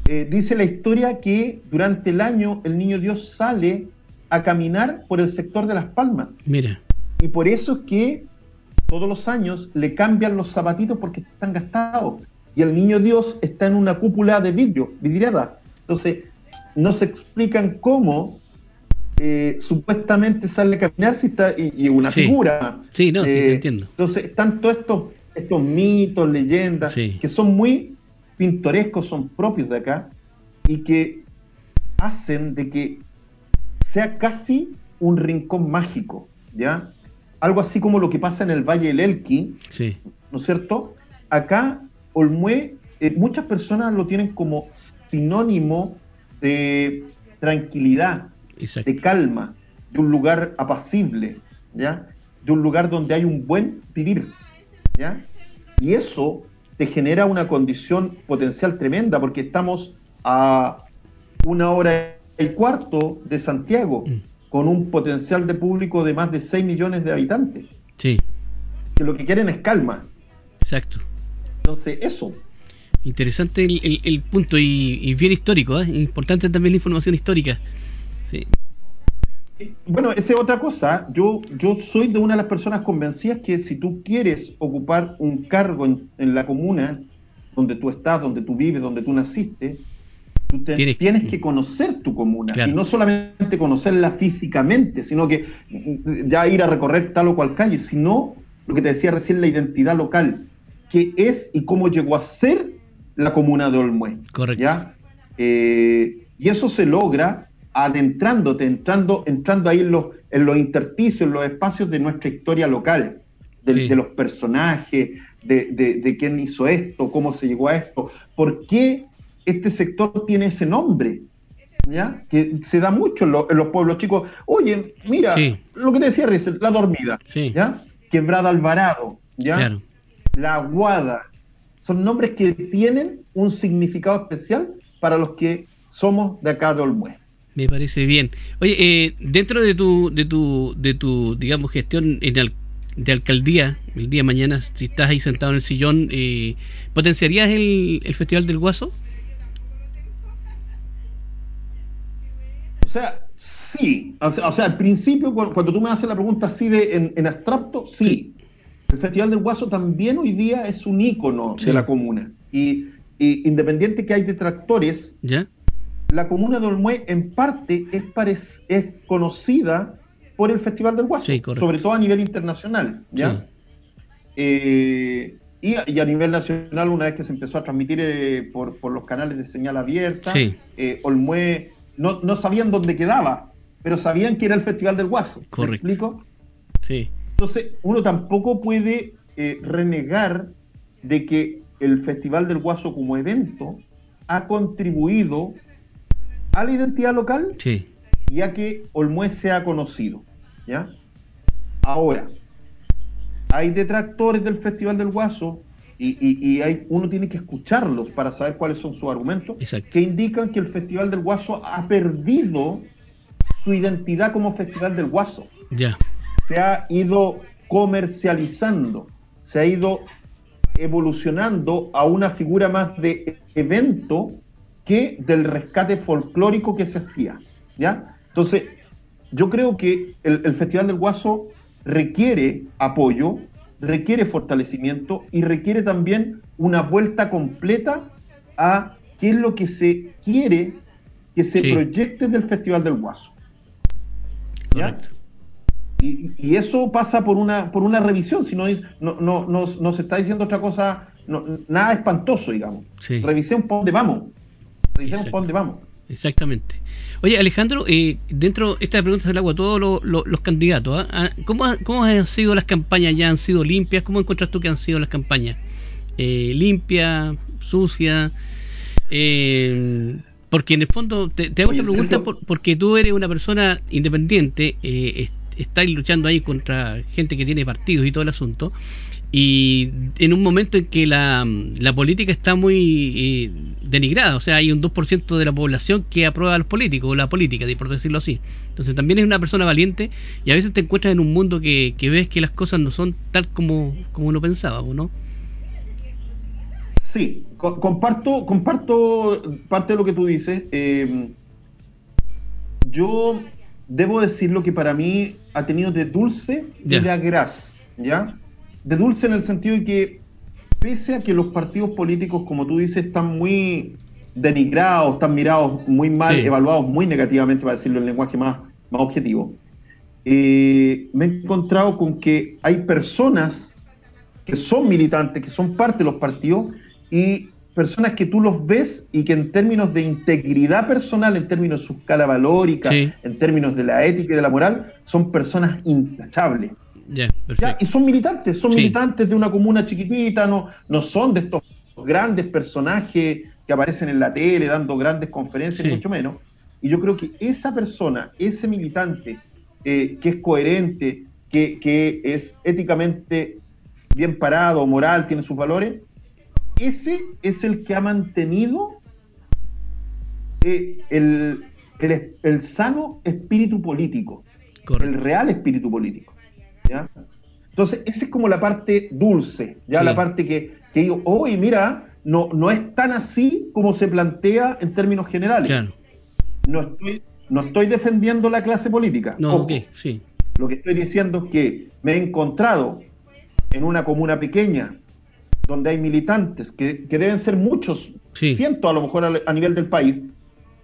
eh, dice la historia que durante el año el niño Dios sale a caminar por el sector de las palmas. Mira. Y por eso es que todos los años le cambian los zapatitos porque están gastados. Y el niño Dios está en una cúpula de vidrio, vidriada. Entonces, no se explican cómo eh, supuestamente sale a caminar si está, y, una figura. Sí, no, sí, eh, entiendo. Entonces, están todos estos, estos mitos, leyendas, que son muy pintorescos, son propios de acá, y que hacen de que sea casi un rincón mágico, ¿ya? Algo así como lo que pasa en el Valle del Elqui, sí. ¿no es cierto? Acá, Olmué, eh, muchas personas lo tienen como sinónimo de tranquilidad, de calma, de un lugar apacible, ¿ya? De un lugar donde hay un buen vivir, ¿ya? Y eso te genera una condición potencial tremenda, porque estamos a una hora y cuarto de Santiago, mm. Con un potencial de público de más de 6 millones de habitantes. Sí. Que lo que quieren es calma. Exacto. Entonces, eso. Interesante el, punto y, bien histórico, ¿eh? importante también la información histórica. Sí. Bueno, esa es otra cosa. Yo, yo soy de una de las personas convencidas que si tú quieres ocupar un cargo en, la comuna donde tú estás, donde tú vives, donde tú naciste, tú tienes, que conocer tu comuna. Y no solamente conocerla físicamente, sino que ya ir a recorrer tal o cual calle, sino lo que te decía recién, la identidad local, que es y cómo llegó a ser la comuna de Olmué. Correcto. ¿ya? Eh, y eso se logra adentrándote, entrando, entrando ahí en los, en los intersticios, en los espacios de nuestra historia local, de, los personajes, de, quién hizo esto, cómo se llegó a esto, por qué este sector tiene ese nombre, ¿ya? Que se da mucho en, los pueblos chicos. Oye, mira, lo que te decía recién, la dormida, ¿ya? Quebrada Alvarado, ¿ya? La Aguada, son nombres que tienen un significado especial para los que somos de acá de Olmué. Me parece bien. Oye, eh, dentro de tu, de tu, de tu, digamos, gestión en de alcaldía, el día de mañana, si estás ahí sentado en el sillón, eh, ¿potenciarías el, Festival del Guaso? Sea, sí. O sea, al principio, cuando tú me haces la pregunta así de en, abstracto, sí. El Festival del Guaso también hoy día es un ícono de la comuna. Y, y independiente que hay detractores, ¿Ya? la comuna de Olmué en parte es, es conocida por el Festival del Guaso, sobre todo a nivel internacional, ¿ya? Eh, y, a nivel nacional, una vez que se empezó a transmitir eh, por, los canales de señal abierta, eh, Olmué no, no, sabían dónde quedaba, pero sabían que era el Festival del Guaso. ¿Me explico? Sí. Entonces, uno tampoco puede renegar de que el Festival del Guaso como evento ha contribuido a la identidad local sí. y a que Olmué sea conocido. ¿ya? Ahora, hay detractores del Festival del Guaso y, hay, uno tiene que escucharlos para saber cuáles son sus argumentos que indican que el Festival del Guaso ha perdido su identidad como Festival del Guaso. Ya. Se ha ido comercializando, se ha ido evolucionando a una figura más de evento que del rescate folclórico que se hacía. ¿ya? Entonces, yo creo que el, Festival del Guaso requiere apoyo, requiere fortalecimiento y requiere también una vuelta completa a qué es lo que se quiere que se proyecte del Festival del Guaso. ¿ya? Y, eso pasa por una, por una revisión, si no, no, no, se está diciendo otra cosa, nada espantoso, digamos. Sí. Revisemos por dónde vamos. Revisemos por dónde vamos. Exactamente. Oye, Alejandro, eh, dentro de esta pregunta del agua a todos los, candidatos. Ah, ¿cómo, ¿cómo, han sido las campañas? ¿Ya han sido limpias? ¿Cómo encuentras tú que han sido las campañas? Eh, ¿Limpia? ¿Sucia? Eh, porque en el fondo, te, hago esta pregunta porque tú eres una persona independiente, eh, estáis luchando ahí contra gente que tiene partidos y todo el asunto. Y en un momento en que la, la política está muy eh, denigrada, o sea, hay un 2% de la población que aprueba a los políticos, o la política, por decirlo así. Entonces también es una persona valiente y a veces te encuentras en un mundo que, que ves que las cosas no son tal como, como uno pensaba, ¿no? Sí, comparto, comparto parte de lo que tú dices. Eh, yo debo decir lo que para mí ha tenido de dulce y de agraz, ¿ya? De dulce en el sentido de que, pese a que los partidos políticos, como tú dices, están muy denigrados, están mirados muy mal, evaluados muy negativamente, para decirlo en lenguaje más, más objetivo, eh, me he encontrado con que hay personas que son militantes, que son parte de los partidos, y personas que tú los ves y que en términos de integridad personal, en términos de su escala valórica, en términos de la ética y de la moral, son personas intachables. Y son militantes, son militantes de una comuna chiquitita, no, no son de estos grandes personajes que aparecen en la tele dando grandes conferencias, mucho menos. Y yo creo que esa persona, ese militante eh, que es coherente, que, que es éticamente bien parado, moral, tiene sus valores, ese es el que ha mantenido eh, el, sano espíritu político, el real espíritu político. Entonces, esa es como la parte dulce, ya la parte que, digo, hoy mira, no, no es tan así como se plantea en términos generales. No, estoy, no estoy defendiendo la clase política. No, sí. Lo que estoy diciendo es que me he encontrado en una comuna pequeña donde hay militantes, que, deben ser muchos, cientos a lo mejor a, nivel del país,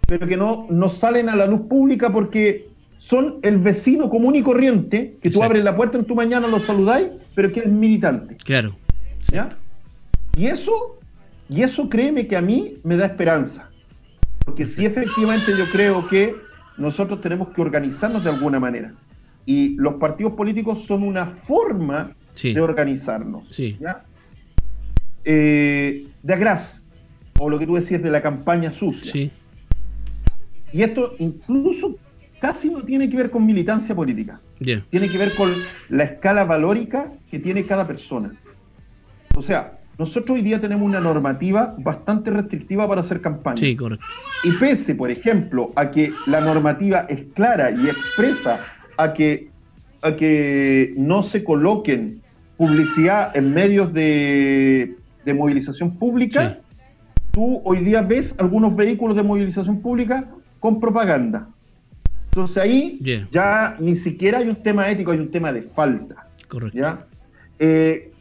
pero que no, no salen a la luz pública porque son el vecino común y corriente, que tú abres la puerta en tu mañana, lo saludáis, pero que es militante. Claro. ¿Ya? Y eso, y eso créeme que a mí me da esperanza. Porque sí, efectivamente yo creo que nosotros tenemos que organizarnos de alguna manera. Y los partidos políticos son una forma de organizarnos. Sí. ¿ya? eh, de Agras, o lo que tú decías de la campaña sucia. Y esto incluso casi no tiene que ver con militancia política. Tiene que ver con la escala valórica que tiene cada persona. O sea, nosotros hoy día tenemos una normativa bastante restrictiva para hacer campañas. Sí, correcto. Y pese, por ejemplo, a que la normativa es clara y expresa a que, a que no se coloquen publicidad en medios de de movilización pública, tú hoy día ves algunos vehículos de movilización pública con propaganda. Entonces ahí ya ni siquiera hay un tema ético, hay un tema de falta. Correcto. ¿ya? Eh,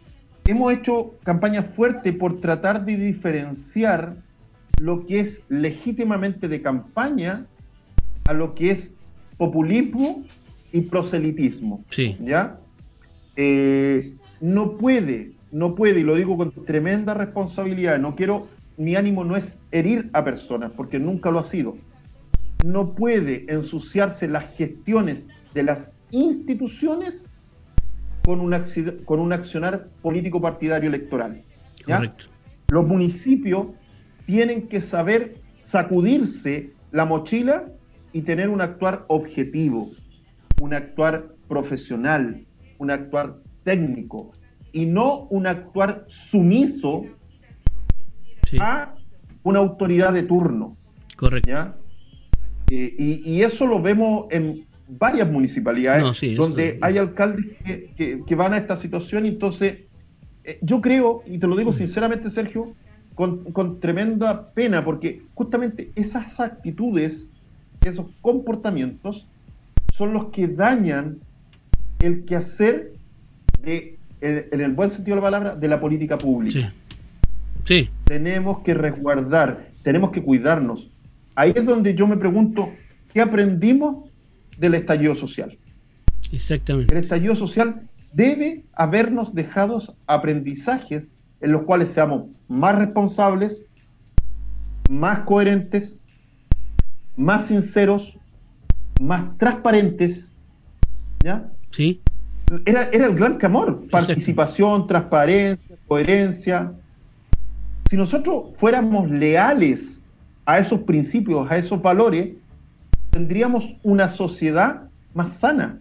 hemos hecho campañas fuertes por tratar de diferenciar lo que es legítimamente de campaña a lo que es populismo y proselitismo. Sí. ¿Ya? Eh, no puede, no puede, y lo digo con tremenda responsabilidad, no quiero, mi ánimo no es herir a personas, porque nunca lo ha sido. No puede ensuciarse las gestiones de las instituciones con un, con un accionar político partidario electoral. Correcto. Los municipios tienen que saber sacudirse la mochila y tener un actuar objetivo, un actuar profesional, un actuar técnico y no un actuar sumiso a una autoridad de turno. Correcto. Eh, y, eso lo vemos en varias municipalidades donde hay alcaldes que, van a esta situación y entonces eh, yo creo, y te lo digo mm. sinceramente Sergio, con, tremenda pena, porque justamente esas actitudes, esos comportamientos, son los que dañan el quehacer de, en el buen sentido de la palabra, de la política pública. Sí. Tenemos que resguardar, tenemos que cuidarnos. Ahí es donde yo me pregunto, ¿qué aprendimos del estallido social? Exactamente. El estallido social debe habernos dejado aprendizajes en los cuales seamos más responsables, más coherentes, más sinceros, más transparentes. ¿Ya? Sí. Era, era el gran clamor, participación, transparencia, coherencia. Si nosotros fuéramos leales a esos principios, a esos valores, tendríamos una sociedad más sana,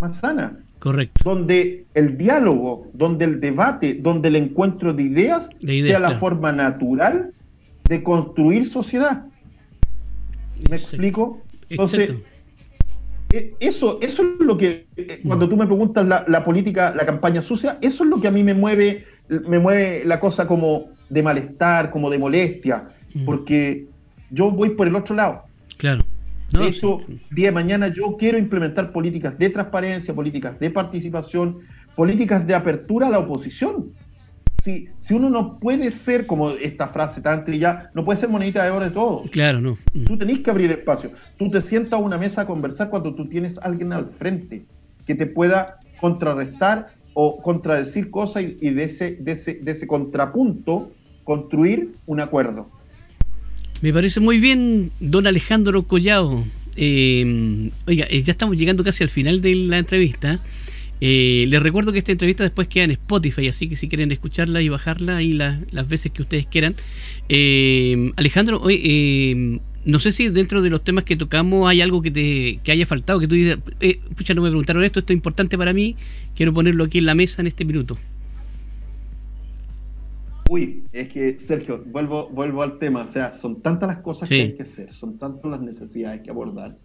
más sana. Correcto. Donde el diálogo, donde el debate, donde el encuentro de ideas, sea la forma natural de construir sociedad. ¿Me explico? Entonces, e, eso, eso es lo que, eh, cuando tú me preguntas la, política, la campaña sucia, eso es lo que a mí me mueve, me mueve la cosa como de malestar, como de molestia, mm. porque yo voy por el otro lado. Claro. No, Eso, día de mañana yo quiero implementar políticas de transparencia, políticas de participación, políticas de apertura a la oposición. Si, si uno no puede ser, como esta frase tan trillada, no puede ser monedita de oro de todo. Claro, no. Mm. Tú tenés que abrir espacio. Tú te sientas a una mesa a conversar cuando tú tienes a alguien al frente que te pueda contrarrestar o contradecir cosas y, de, ese, de, ese, de ese contrapunto construir un acuerdo. Me parece muy bien, don Alejandro Collado. Eh, oiga, eh, ya estamos llegando casi al final de la entrevista. Eh, les recuerdo que esta entrevista después queda en Spotify, así que si quieren escucharla y bajarla ahí las veces que ustedes quieran. Alejandro, hoy no sé si dentro de los temas que tocamos hay algo que te que haya faltado, que tú dices, pucha, no me preguntaron esto, esto es importante para mí, quiero ponerlo aquí en la mesa en este minuto. Uy, es que, Sergio, vuelvo, vuelvo al tema, o sea, son tantas las cosas que hay que hacer, son tantas las necesidades que abordar,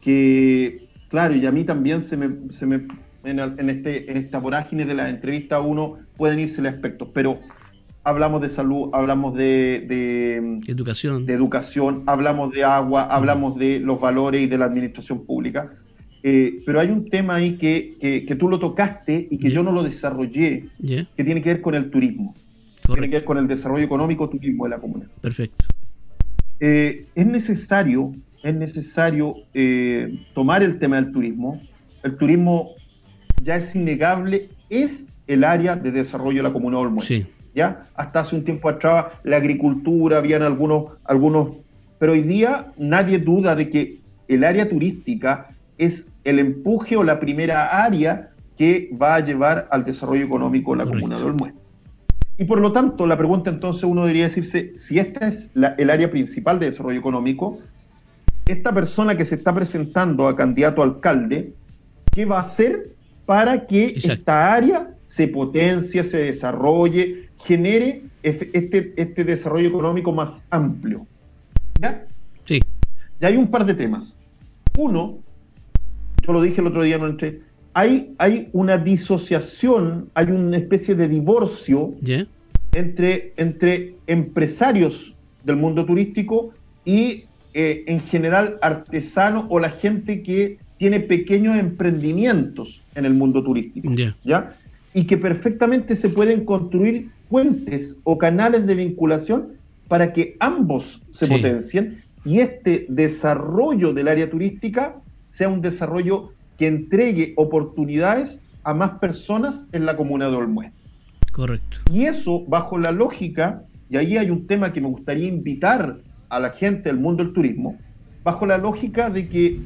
que, claro, y a mí también se me, se me en, este, en esta vorágine de la entrevista uno pueden irse los aspectos, pero hablamos de salud, hablamos de, de, educación. de educación, hablamos de agua, hablamos de los valores y de la administración pública, eh, pero hay un tema ahí que, que, tú lo tocaste y que yo no lo desarrollé, que tiene que ver con el turismo tiene que ver con el desarrollo económico turismo de la comuna. Perfecto. Eh, es necesario, es necesario eh, tomar el tema del turismo. El turismo ya es innegable, es el área de desarrollo de la comuna de Olmué. Sí. ¿Ya? Hasta hace un tiempo atrás la agricultura, habían algunos, algunos, pero hoy día nadie duda de que el área turística es el empuje o la primera área que va a llevar al desarrollo económico de la comuna de Olmué. Y por lo tanto, la pregunta entonces uno debería decirse, si esta es el área principal de desarrollo económico, esta persona que se está presentando a candidato a alcalde, ¿qué va a hacer para que esta área se potencie, se desarrolle, genere este, este desarrollo económico más amplio? ¿Ya? Sí. Ya hay un par de temas. Uno, yo lo dije el otro día en entre hay, hay una disociación, hay una especie de divorcio entre, entre empresarios del mundo turístico y eh, en general artesanos o la gente que tiene pequeños emprendimientos en el mundo turístico. ¿ya? Y que perfectamente se pueden construir puentes o canales de vinculación para que ambos se potencien y este desarrollo del área turística sea un desarrollo que entregue oportunidades a más personas en la comuna de Olmué. Correcto. Y eso bajo la lógica, y ahí hay un tema que me gustaría invitar a la gente del mundo del turismo, bajo la lógica de que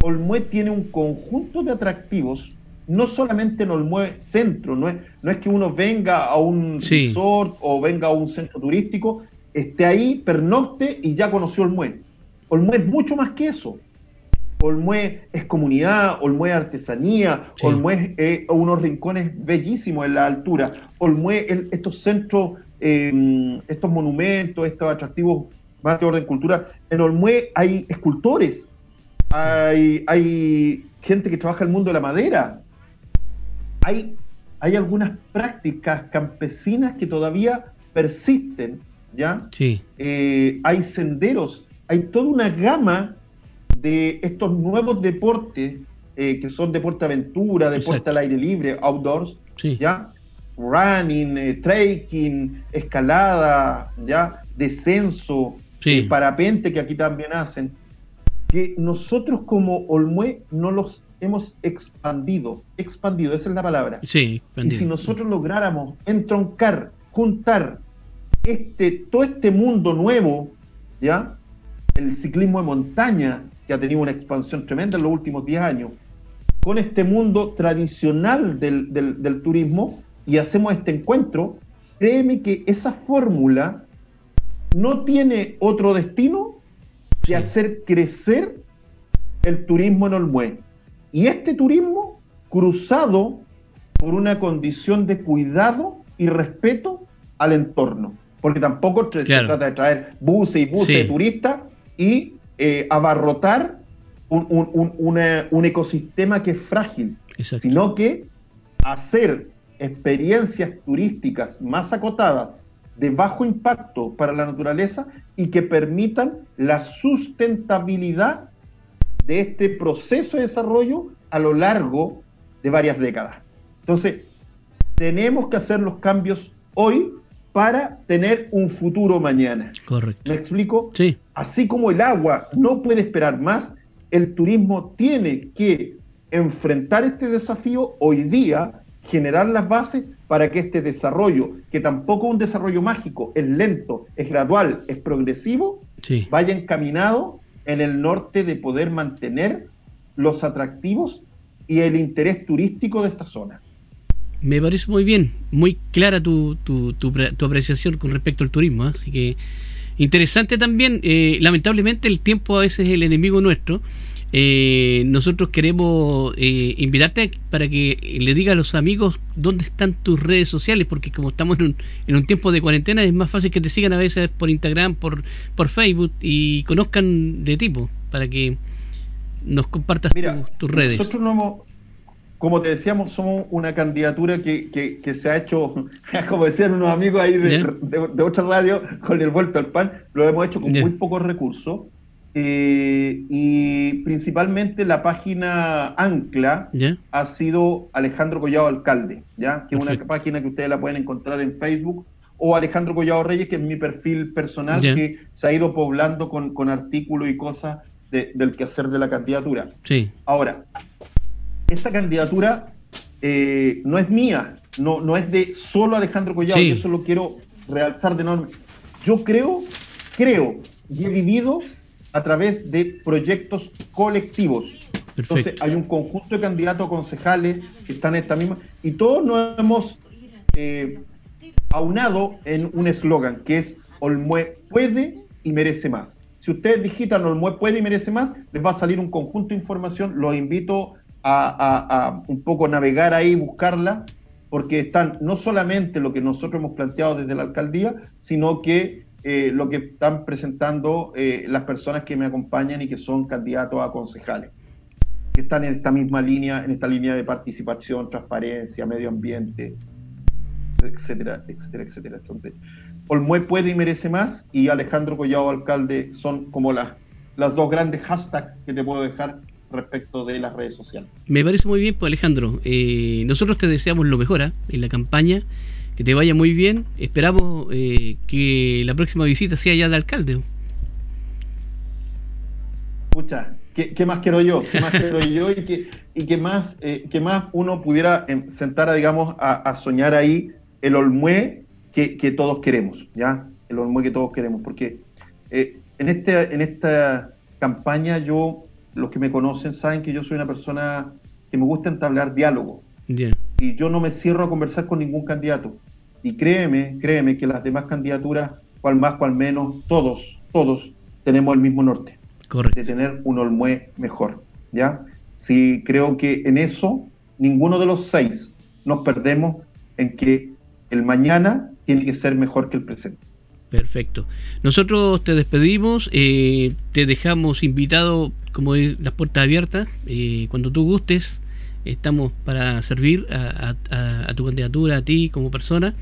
Olmué tiene un conjunto de atractivos, no solamente en Olmué centro, no es, no es que uno venga a un resort o venga a un centro turístico, esté ahí, pernocte y ya conoció Olmué. Olmué es mucho más que eso. Olmué es comunidad, Olmué es artesanía, Olmué es unos rincones bellísimos en la altura, Olmué, estos centros, em, estos monumentos, estos atractivos más de orden cultural. En Olmué hay escultores, hay, hay gente que trabaja el mundo de la madera, hay, hay algunas prácticas campesinas que todavía persisten, ¿ya? Sí. Eh, hay senderos, hay toda una gama de estos nuevos deportes eh, que son deporte aventura, deporte al aire libre, outdoors, ¿ya? Running, eh, trekking, escalada, ¿ya? Descenso, eh, parapente que aquí también hacen, que nosotros como Olmué no los hemos expandido, expandido, esa es la palabra. Sí, y si nosotros lográramos entroncar, juntar este, todo este mundo nuevo, ¿ya? El ciclismo de montaña, que ha tenido una expansión tremenda en los últimos 10 años, con este mundo tradicional del, del, turismo y hacemos este encuentro, créeme que esa fórmula no tiene otro destino que hacer crecer el turismo en Olmué. Y este turismo cruzado por una condición de cuidado y respeto al entorno. Porque tampoco se trata de traer buses y buses de turistas y eh, abarrotar un, ecosistema que es frágil, sino que hacer experiencias turísticas más acotadas, de bajo impacto para la naturaleza y que permitan la sustentabilidad de este proceso de desarrollo a lo largo de varias décadas. Entonces, tenemos que hacer los cambios hoy para tener un futuro mañana. Correcto. ¿Me explico? Sí. Así como el agua no puede esperar más, el turismo tiene que enfrentar este desafío hoy día, generar las bases para que este desarrollo, que tampoco es un desarrollo mágico, es lento, es gradual, es progresivo, vaya encaminado en el norte de poder mantener los atractivos y el interés turístico de esta zona. Me parece muy bien, muy clara tu, tu, tu, apreciación con respecto al turismo, ¿eh? así que interesante también, eh, lamentablemente el tiempo a veces es el enemigo nuestro. Eh, nosotros queremos invitarte para que le diga a los amigos dónde están tus redes sociales, porque como estamos en un, en un tiempo de cuarentena es más fácil que te sigan a veces por Instagram, por, por Facebook y conozcan de tipo, para que nos compartas tus redes. Nosotros no hemos, como te decíamos, somos una candidatura que, que, se ha hecho, como decían unos amigos ahí de, de, otra radio, con el vuelto al pan, lo hemos hecho con muy pocos recursos. Eh, y principalmente la página Ancla ha sido Alejandro Collado Alcalde, ¿ya? que es una página que ustedes la pueden encontrar en Facebook, o Alejandro Collado Reyes, que es mi perfil personal, que se ha ido poblando con, con artículos y cosas del quehacer de la candidatura. Sí. Ahora, esta candidatura eh, no es mía, no, no es de solo Alejandro Collado, y eso lo quiero realzar de enorme. Yo creo, creo y he vivido a través de proyectos colectivos. Entonces hay un conjunto de candidatos concejales que están en esta misma, y todos nos hemos eh, aunado en un eslogan que es Olmue puede y merece más. Si ustedes digitan Olmue puede y merece más, les va a salir un conjunto de información. Los invito a, un poco navegar ahí, buscarla, porque están no solamente lo que nosotros hemos planteado desde la alcaldía, sino que eh, lo que están presentando eh, las personas que me acompañan y que son candidatos a concejales, que están en esta misma línea, en esta línea de participación, transparencia, medio ambiente, etcétera, etcétera, etcétera. Entonces, Olmue puede y merece más y Alejandro Collado Alcalde son como las, las dos grandes hashtags que te puedo dejar respecto de las redes sociales. Me parece muy bien, pues Alejandro. Eh, nosotros te deseamos lo mejor ¿ah? en la campaña, Que te vaya muy bien. Esperamos eh, que la próxima visita sea ya de alcalde. Escucha, ¿qué, más quiero yo? ¿Qué más quiero yo? Y que, y que más, eh, que más uno pudiera em, sentar, a, digamos, a, soñar ahí el Olmué que, que, todos queremos, ¿ya? El Olmué que todos queremos. Porque eh, en, este, en esta campaña yo, los que me conocen saben que yo soy una persona que me gusta entablar diálogo. Y yo no me cierro a conversar con ningún candidato. Y créeme, créeme que las demás candidaturas, cual más, cual menos, todos, todos tenemos el mismo norte. De tener un Olmué mejor. ¿Ya? Sí, creo que en eso ninguno de los seis nos perdemos en que el mañana tiene que ser mejor que el presente. Perfecto. Nosotros te despedimos, eh, te dejamos invitado, como las puertas abiertas, eh, cuando tú gustes, estamos para servir a, tu candidatura, a ti como persona.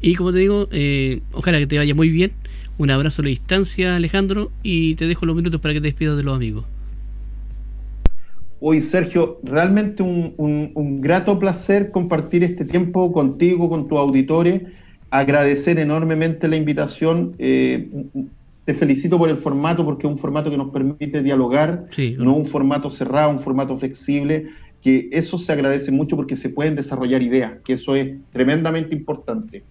Y como te digo, eh, ojalá que te vaya muy bien. Un abrazo a la distancia, Alejandro, y te dejo los minutos para que te despidas de los amigos. Hoy, Sergio, realmente un, un grato placer compartir este tiempo contigo, con tus auditores agradecer enormemente la invitación. Eh, te felicito por el formato porque es un formato que nos permite dialogar, no un formato cerrado, un formato flexible, que eso se agradece mucho porque se pueden desarrollar ideas, que eso es tremendamente importante.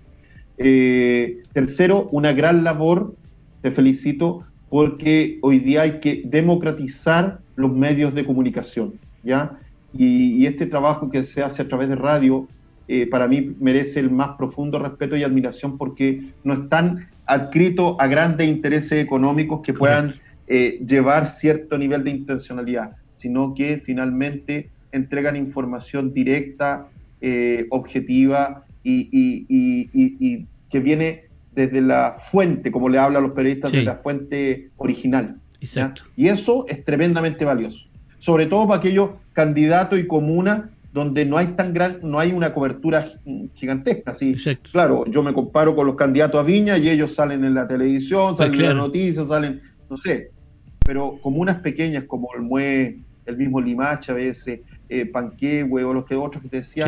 Eh, tercero, una gran labor, te felicito, porque hoy día hay que democratizar los medios de comunicación, ¿ya? y este trabajo que se hace a través de radio eh, para mí merece el más profundo respeto y admiración porque no están adscritos a grandes intereses económicos que puedan eh, llevar cierto nivel de intencionalidad, sino que finalmente entregan información directa, eh, objetiva y, que viene desde la fuente, como le hablan los periodistas, de la fuente original. Y eso es tremendamente valioso, sobre todo para aquellos candidatos y comunas donde no hay tan gran, no hay una cobertura gigantesca. ¿sí? Claro, yo me comparo con los candidatos a Viña y ellos salen en la televisión, salen en las noticias, salen, no sé, pero comunas pequeñas como el Mue, el mismo Limache a veces, eh, Panquehue o los que otros que te decía,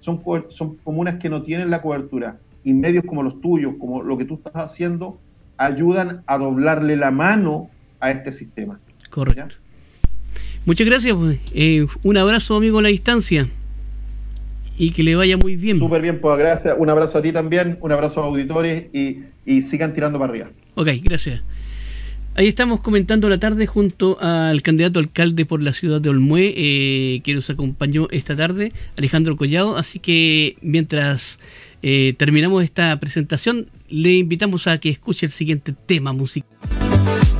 son, son comunas que no tienen la cobertura. Y medios como los tuyos, como lo que tú estás haciendo, ayudan a doblarle la mano a este sistema. Correcto. Muchas gracias. Pues. Eh, un abrazo, amigo, a la distancia. Y que le vaya muy bien. Súper bien, pues gracias. Un abrazo a ti también, un abrazo a auditores y, sigan tirando para arriba. Ok, gracias. Ahí estamos comentando la tarde junto al candidato alcalde por la ciudad de Olmué, eh, que nos acompañó esta tarde, Alejandro Collado. Así que mientras eh, terminamos esta presentación, le invitamos a que escuche el siguiente tema musical.